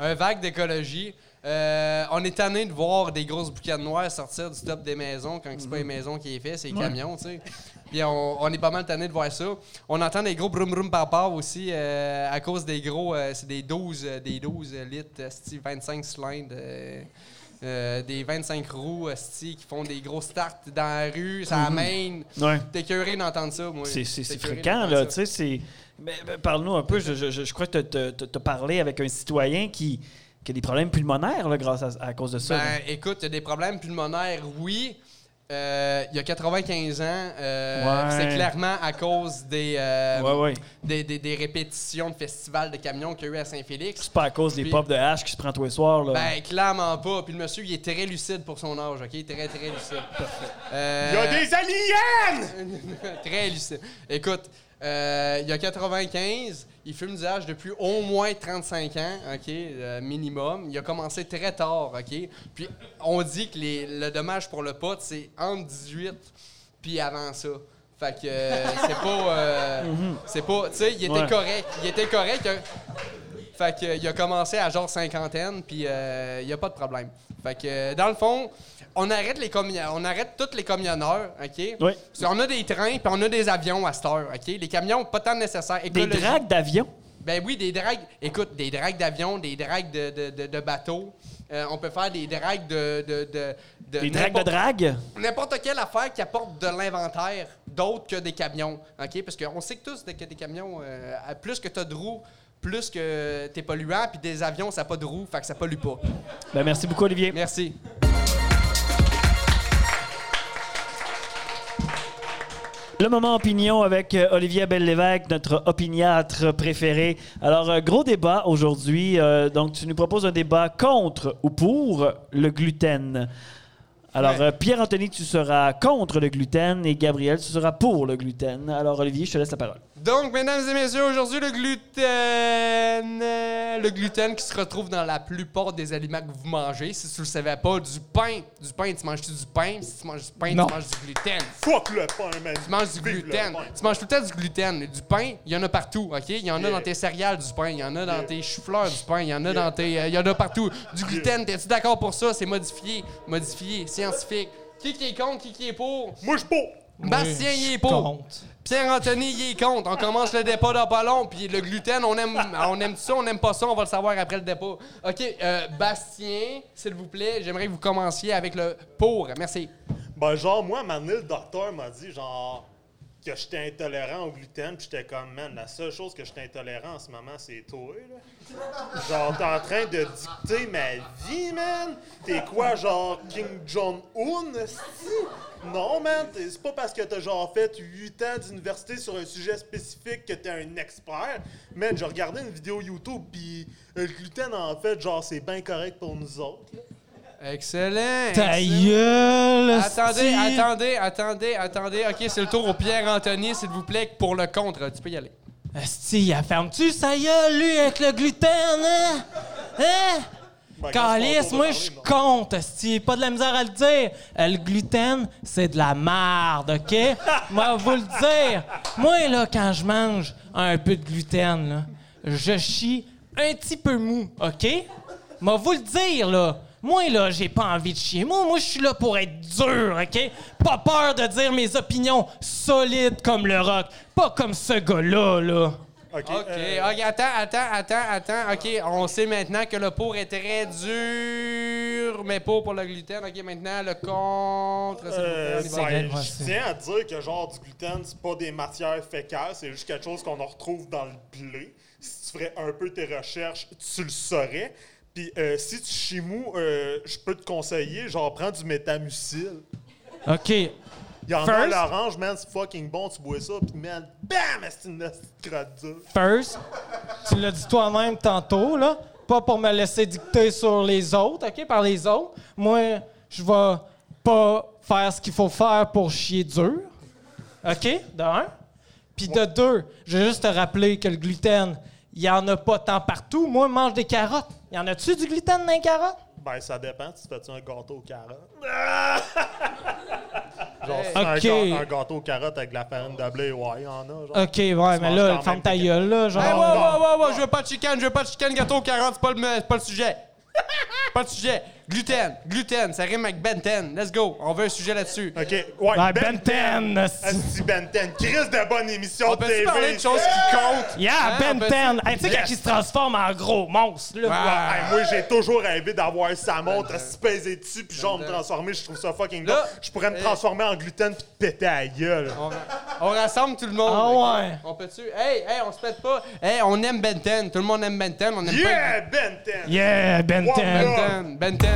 un vague d'écologie. Euh, on est tanné de voir des grosses bouquets noires sortir du top des maisons quand c'est pas les maisons qui est fait, c'est les camions, tu sais. Puis on, on est pas mal tanné de voir ça. On entend des gros brum brum par aussi euh, à cause des gros, euh, c'est des 12, euh, des 12 litres, esti, 25 cylindres. euh, euh, des 25 roues esti, qui font des gros starts dans la rue, ça amène. Ouais. T'es curieux d'entendre ça, moi. C'est, fréquent, là. Tu sais, parle-nous un peu. Je, je- je- je crois que tu as parlé avec un citoyen qui, qui a des problèmes pulmonaires là, grâce à, à cause de ça. Ben, écoute, t'as des problèmes pulmonaires, oui. Euh, il y a 95 ans, euh, Ouais. c'est clairement à cause des, euh, ouais, ouais. des, des- des répétitions de festivals de camions qu'il y a eu à Saint-Félix. C'est pas à cause des Puis- pop de hache qui se prend tous les soirs. Là. Ben, clairement pas. Puis le monsieur, il est très lucide pour son âge, OK? Très, très lucide. Euh, Il y a des aliens! Très lucide. Écoute, euh, il y a 95, il fume du hache depuis au moins 35 ans, OK, euh, minimum. Il a commencé très tard, OK? Puis on dit que les- le dommage pour le pote, c'est entre 18 puis avant ça. Fait que euh, c'est pas... euh, C'est pas... Tu sais, il était Ouais. correct. Il était correct. a- fait que, il a commencé à genre cinquantaine, puis euh, il n'y a pas de problème. Fait que, dans le fond, on arrête les on arrête tous les camionneurs, OK? Oui. Qu'on a des trains, puis on a des avions à cette heure, OK? Les camions, pas tant nécessaires. des dragues d'avion. Ben oui, des dragues. Écoute, des dragues d'avions, des dragues de, de, de- de bateaux. Euh, on peut faire des dragues de... de, de, de Des dragues de drague? N'importe quelle affaire qui apporte de l'inventaire d'autre que des camions. OK? Parce qu'on sait que tous que des camions, euh, plus que tu as de roues, plus que t'es polluant, puis des avions, ça n'a pas de roues, fait que ça pollue pas. Ben, merci beaucoup, Olivier. Merci. Le moment opinion avec euh, Olivier Belle-Lévesque, notre opiniâtre préféré. Alors, euh, gros débat aujourd'hui. Euh, donc, tu nous proposes un débat contre ou pour le gluten? Alors, Ouais. Pierre-Anthony, tu seras contre le gluten et Gabriel, tu seras pour le gluten. Alors, Olivier, je te laisse la parole. Donc, mesdames et messieurs, aujourd'hui, le gluten. euh, le gluten qui se retrouve dans la plupart des aliments que vous mangez. Si tu le savais pas, du pain. Du pain, tu manges-tu du pain? Si tu manges du pain, Non. tu manges du gluten. Fuck le pain, man. Tu manges du Vive gluten. Tu manges tout le temps du gluten. Du pain, il y en a partout, OK? Il y en a Yeah. dans tes céréales du pain, il y en a dans Yeah. tes choux-fleurs du pain, il y en a Yeah. dans tes... euh, Il y en a partout. Du gluten, t'es-tu d'accord pour ça? C'est modifié, modifié, scientifique. Qui qui est contre, qui qui est pour? Moi, je suis pas. Bastien, il est pour. Pierre-Anthony, il est contre. On commence le dépôt dans pas long, puis le gluten, on aime, on aime ça, on n'aime pas ça, on va le savoir après le dépôt. OK, euh, Bastien, s'il vous plaît, j'aimerais que vous commenciez avec le pour. Merci. Ben, genre, moi, à un moment donné, le docteur m'a dit, genre, que j'étais intolérant au gluten, puis j'étais comme, man, la seule chose que j'étais intolérant en ce moment, c'est toi, là. Genre, t'es en train de dicter ma vie, man. T'es quoi, genre, King Jong-un? Non, man, c'est pas parce que t'as, genre, fait 8 ans d'université sur un sujet spécifique que t'es un expert. Man, j'ai regardé une vidéo YouTube, puis le gluten, en fait, genre, c'est bien correct pour nous autres, là. Excellent. Ta excellent. gueule! Attendez, attendez, attendez, attendez. OK, c'est le tour au Pierre-Anthony, s'il vous plaît, pour le contre. Tu peux y aller. Esti, elle ferme-tu sa gueule, lui, avec le gluten, hein? Hein? Ben, Calice, moi, je contre, esti. Pas de la misère à le dire. Euh, le gluten, c'est de la merde, OK? Moi, vous le dire. Moi, là, quand je mange un peu de gluten, là, je chie un petit peu mou, OK? Moi, vous le dire, là. Moi, là, j'ai pas envie de chier. Moi, moi, je suis là pour être dur, OK? Pas peur de dire mes opinions solides comme le rock. Pas comme ce gars-là, là. OK, OK, euh, OK, attends, attends, attends, attends. OK, on sait maintenant que le pour est très dur, mais pour pour le gluten. OK, maintenant, le contre. Euh, ben, je tiens à dire que genre du gluten, c'est pas des matières fécales, c'est juste quelque chose qu'on en retrouve dans le blé. Si tu ferais un peu tes recherches, tu le saurais. Puis euh, si tu chies mou, euh, je peux te conseiller, genre prends du métamucil. OK. Il y en a First- l'orange, man, c'est fucking bon, tu bois ça, puis man, bam, c'est une petite crotte dure. First, tu l'as dit toi-même tantôt, là. Pas pour me laisser dicter sur les autres, OK, par les autres. Moi, je vais pas faire ce qu'il faut faire pour chier dur. OK, de un. Puis de deux, je vais juste te rappeler que le gluten, il y en a pas tant partout. Moi, je mange des carottes. Y en a-tu du gluten dans les carottes? Ben, ça dépend. Tu fais-tu un gâteau aux carottes? genre, c'est un, un gâteau aux carottes avec de la farine de blé, ouais, il y en a. Genre. OK, ouais, mais là, quand ferme ta gueule, là, genre. Hey, ouais, ouais, ouais, ouais, je veux pas de chicane, je veux pas de chicane, gâteau aux carottes, c'est pas le, c'est pas le sujet. pas le sujet. Gluten, gluten, ça rime avec Benten. Let's go, on veut un sujet là-dessus. OK. Ouais, Ben 10, Asti Ben 10. Chris de bonne émission On de peut TV. parler de choses qui comptent? Yeah, Hein, on Ben peut- 10. Hey, tu sais, quand il se transforme en gros monstre, là. Ouais. Hey, moi, j'ai toujours rêvé d'avoir sa montre, à se peser dessus, puis genre me transformer. Je trouve ça fucking Là, là. Je pourrais me transformer en gluten puis te péter à la gueule. On, on rassemble tout le monde. Ah ok? ouais. On peut-tu? Hey, hey, on se pète pas. Hey, on aime Benten. Tout le monde aime Benten. On aime Yeah, Ben 10. Yeah, Ben 10. Wow, pas Benten.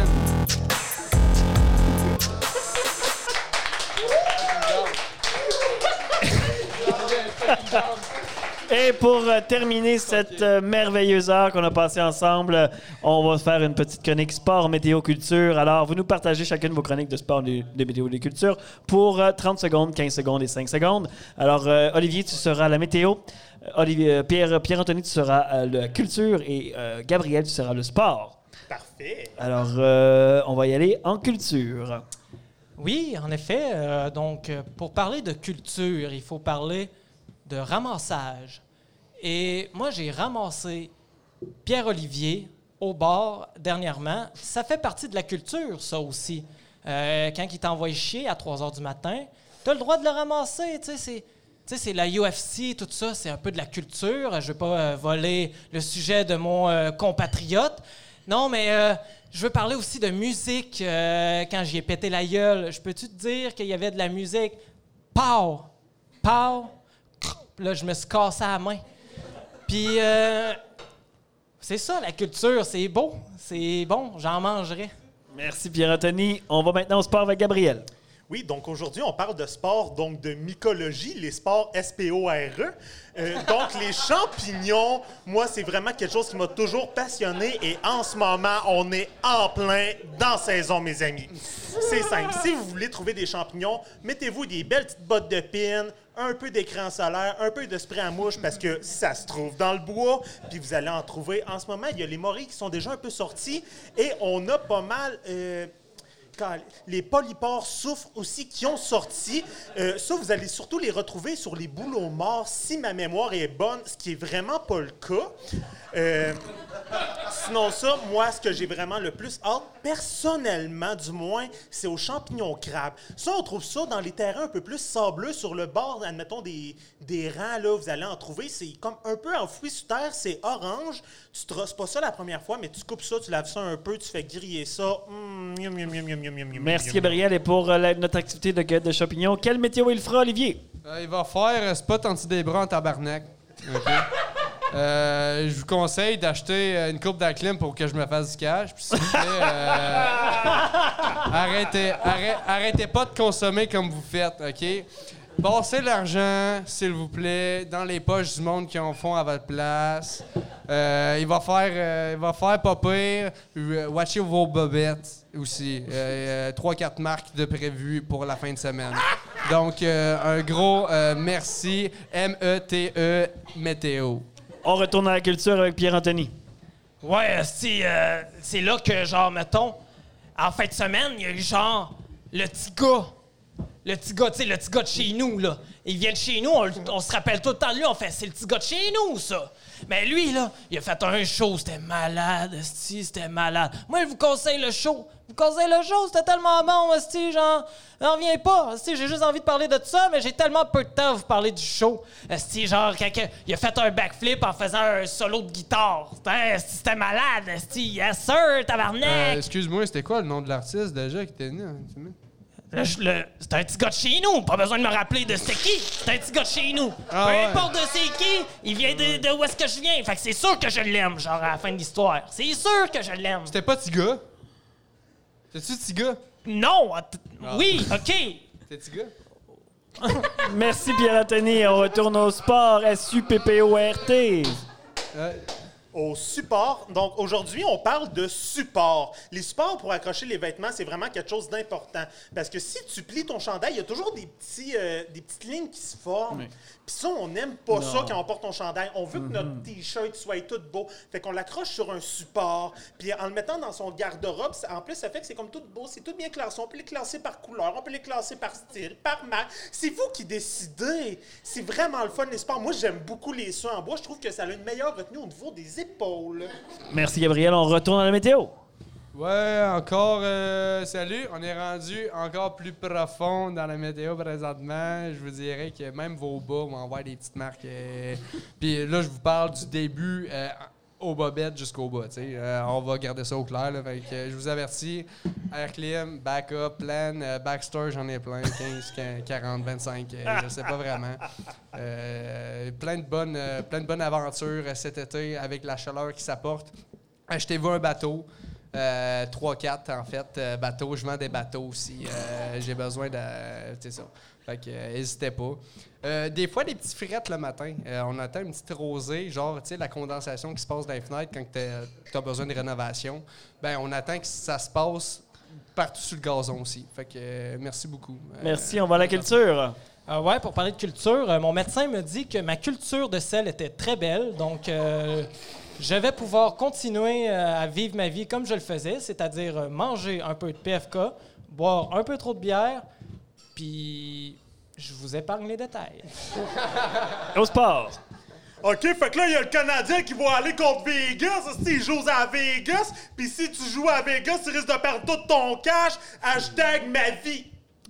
Et pour euh, terminer cette euh, merveilleuse heure qu'on a passée ensemble, euh, on va faire une petite chronique sport, météo, culture. Alors, vous nous partagez chacune vos chroniques de sport, de, météo de culture pour euh, 30 secondes, 15 secondes et 5 secondes. Alors, euh, Olivier, tu seras la météo. Euh, Olivier, euh, Pierre, Pierre-Anthony, tu seras euh, la culture. Et euh, Gabriel, tu seras le sport. Parfait. Alors, euh, on va y aller en culture. Oui, en effet. euh, donc, euh, pour parler de culture, il faut parler de ramassage. Et moi, j'ai ramassé Pierre-Olivier au bar dernièrement. Ça fait partie de la culture, ça aussi. Euh, quand il t'envoie chier à 3 h du matin, tu as le droit de le ramasser. Tu sais, c'est. tu sais, c'est la UFC, tout ça, c'est un peu de la culture. Je ne veux pas euh, voler le sujet de mon euh, compatriote. Non, mais euh, je veux parler aussi de musique. euh, quand j'y ai pété la gueule, je peux-tu te dire qu'il y avait de la musique? Pow! Pow! Là, je me suis cassé la main. Puis, euh, c'est ça, la culture, c'est beau, c'est bon, j'en mangerai. Merci, Pierre-Anthony. On va maintenant au sport avec Gabriel. Oui, donc aujourd'hui, on parle de sport, donc de mycologie, les sports S-P-O-R-E. Euh, donc, les champignons, moi, c'est vraiment quelque chose qui m'a toujours passionné et en ce moment, on est en plein dans saison, mes amis. C'est simple. Si vous voulez trouver des champignons, mettez-vous des belles petites bottes de pin, un peu d'écran solaire, un peu de spray à mouche parce que ça se trouve dans le bois, puis vous allez en trouver. En ce moment, il y a les morilles qui sont déjà un peu sortis et on a pas mal. euh, les polypores souffrent aussi qui ont sorti. Euh, ça, vous allez surtout les retrouver sur les bouleaux morts, si ma mémoire est bonne, ce qui est vraiment pas le cas. Euh, sinon, ça, moi, ce que j'ai vraiment le plus hâte, personnellement du moins, c'est aux champignons crabes. Ça, on trouve ça dans les terrains un peu plus sableux, sur le bord, admettons, des, des rangs, là, vous allez en trouver. C'est comme un peu enfoui sous terre, c'est orange. Tu trosses pas ça la première fois, mais tu coupes ça, tu laves ça un peu, tu fais griller ça. Mmh, miam, miam, miam, Merci. Gabriel. Et pour euh, la- notre activité de cueillette de champignons, quelle météo il fera, Olivier? Euh, il va faire euh, spot anti-débras en tabarnak. OK? Euh, je vous conseille d'acheter euh, une coupe d'aclim pour que je me fasse du cash. Puis s'il vous plaît, euh, arrêtez, arrêtez, arrêtez pas de consommer comme vous faites, OK? Passez l'argent, s'il vous plaît, dans les poches du monde qui en font à votre place. Euh, il va faire, euh, il va faire pas pire. Euh, Watchez vos bobettes aussi. Euh, 3-4 marques de prévues pour la fin de semaine. Donc, euh, un gros euh, merci. M-E-T-E Météo. On retourne à la culture avec Pierre-Anthony. Ouais, c'est euh, c'est là que, genre, mettons, en fin de semaine, il y a eu genre le petit gars. Le petit gars, tu sais, le petit gars de chez nous, là. Il vient de chez nous, on, se rappelle tout le temps de lui, on fait, c'est le petit gars de chez nous, ça. Mais lui, là, il a fait un show, c'était malade, c'était malade. Moi, je vous conseille le show. Vous conseille le show, c'était tellement bon, esti, genre, j'en reviens pas, esti, j'ai juste envie de parler de ça, mais j'ai tellement peu de temps à vous parler du show. Esti, genre, quand que- il a fait un backflip en faisant un solo de guitare. C'était esti, c'était malade, esti, yes sir, tabarnak. Euh, Excuse-moi, c'était quoi le nom de l'artiste déjà qui était venu? hein, c'est un petit gars de chez nous. Pas besoin de me rappeler de c'était qui. C'est un petit gars de chez nous. Ah Peu ouais. importe de c'est qui, il vient de, de où est-ce que je viens. Fait que c'est sûr que je l'aime, genre à la fin de l'histoire. C'est sûr que je l'aime. C'était pas Tiga? C'était-tu Tiga? Non. att- Ah. Oui, OK. C'était Tiga? Merci, Pierre-Anthony. On retourne au sport. S-U-P-P-O-R-T. Euh, au support. Donc aujourd'hui, on parle de support. Les supports pour accrocher les vêtements, c'est vraiment quelque chose d'important. Parce que si tu plies ton chandail, il y a toujours des, petits, euh, des petites lignes qui se forment. Puis ça, on n'aime pas ça quand on porte ton chandail. On veut que notre t-shirt soit tout beau. Fait qu'on l'accroche sur un support. Puis en le mettant dans son garde-robe, en plus, ça fait que c'est comme tout beau. C'est tout bien classé. On peut les classer par couleur. On peut les classer par style, par marque. C'est vous qui décidez. C'est vraiment le fun, les sports. Moi, j'aime beaucoup les soins en bois. Je trouve que ça a une meilleure retenue au niveau des épaules. Merci, Gabriel. On retourne à la météo. Ouais, encore. euh, salut, on est rendu encore plus profond dans la météo présentement. Je vous dirais que même vos bas vont avoir des petites marques. euh, Puis là, je vous parle du début euh, au bobette jusqu'au bas. Euh, on va garder ça au clair. Je vous avertis air clim, backup, plan, backstore, j'en ai plein 15, 40, 25. euh, je sais pas vraiment. Plein, de bonnes, plein de bonnes aventures cet été avec la chaleur qui s'apporte. Achetez-vous un bateau. Euh, 3-4 en fait, euh, bateaux. Je vends des bateaux aussi. Euh, J'ai besoin de. C'est ça. Fait que, euh, n'hésitez pas. Euh, des fois, des petits frettes le matin. Euh, on attend une petite rosée, genre, tu sais, la condensation qui se passe dans les fenêtres quand tu as besoin de rénovation. Ben, on attend que ça se passe partout sur le gazon aussi. Fait que, euh, merci beaucoup. Euh, Merci. On va à la culture. Euh, ouais, pour parler de culture, euh, mon médecin me dit que ma culture de sel était très belle, donc euh, je vais pouvoir continuer euh, à vivre ma vie comme je le faisais, c'est-à-dire euh, manger un peu de PFK, boire un peu trop de bière, puis je vous épargne les détails. Au sport. OK, fait que là, il y a le Canadien qui va aller contre Vegas. Si il joue à Vegas, puis si tu joues à Vegas, tu risques de perdre tout ton cash. Hashtag ma vie.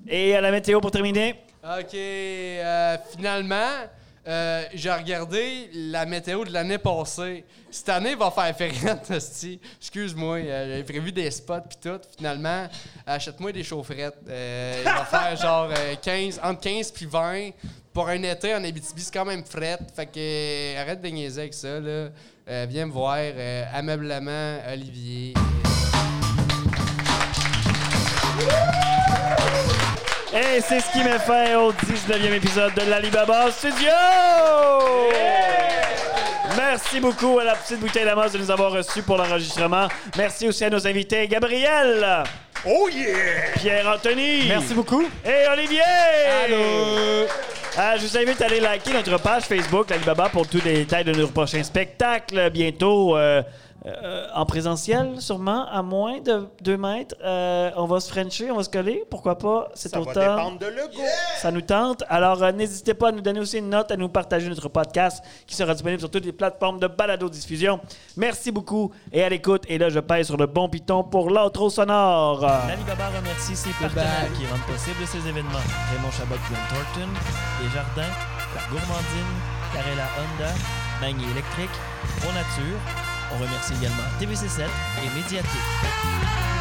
Et à la météo pour terminer. OK. euh, finalement, euh, j'ai regardé la météo de l'année passée. Cette année, il va faire ferrette. Excuse-moi, euh, j'avais prévu des spots puis tout. Finalement, achète-moi des chaufferettes. Euh, il va faire genre euh, 15, entre 15 puis 20. Pour un été en Abitibi, c'est quand même fret. Fait que arrête de niaiser avec ça, viens me voir, ameublement, Olivier. Et c'est ce qui met fin au 19e épisode de l'Alibaba Studio! Merci beaucoup à la petite bouteille d'Amos de nous avoir reçus pour l'enregistrement. Merci aussi à nos invités Gabriel, Oh yeah! Pierre-Anthony. Merci beaucoup. Et Olivier! Allô! je vous invite à aller liker notre page Facebook, l'Alibaba, pour tous les détails de nos prochains spectacles. Bientôt euh, euh, en présentiel, sûrement, à moins de 2 mètres. Euh, on va se frencher, on va se coller. Pourquoi pas cet Ça va dépendre de l'ego. Ça nous tente. Alors, euh, n'hésitez pas à nous donner aussi une note, à nous partager notre podcast qui sera disponible sur toutes les plateformes de balado-diffusion. Merci beaucoup et à l'écoute. Et là, je pèse sur le bon piton pour l'outro sonore. L'Alibaba remercie ses partenaires qui rendent possible ces événements. Raymond Chabot Glen Thornton, Desjardins, La Gourmandine, Carella Honda, Magny Électrique, Pro Nature. On remercie également TVC7 et Médiatique.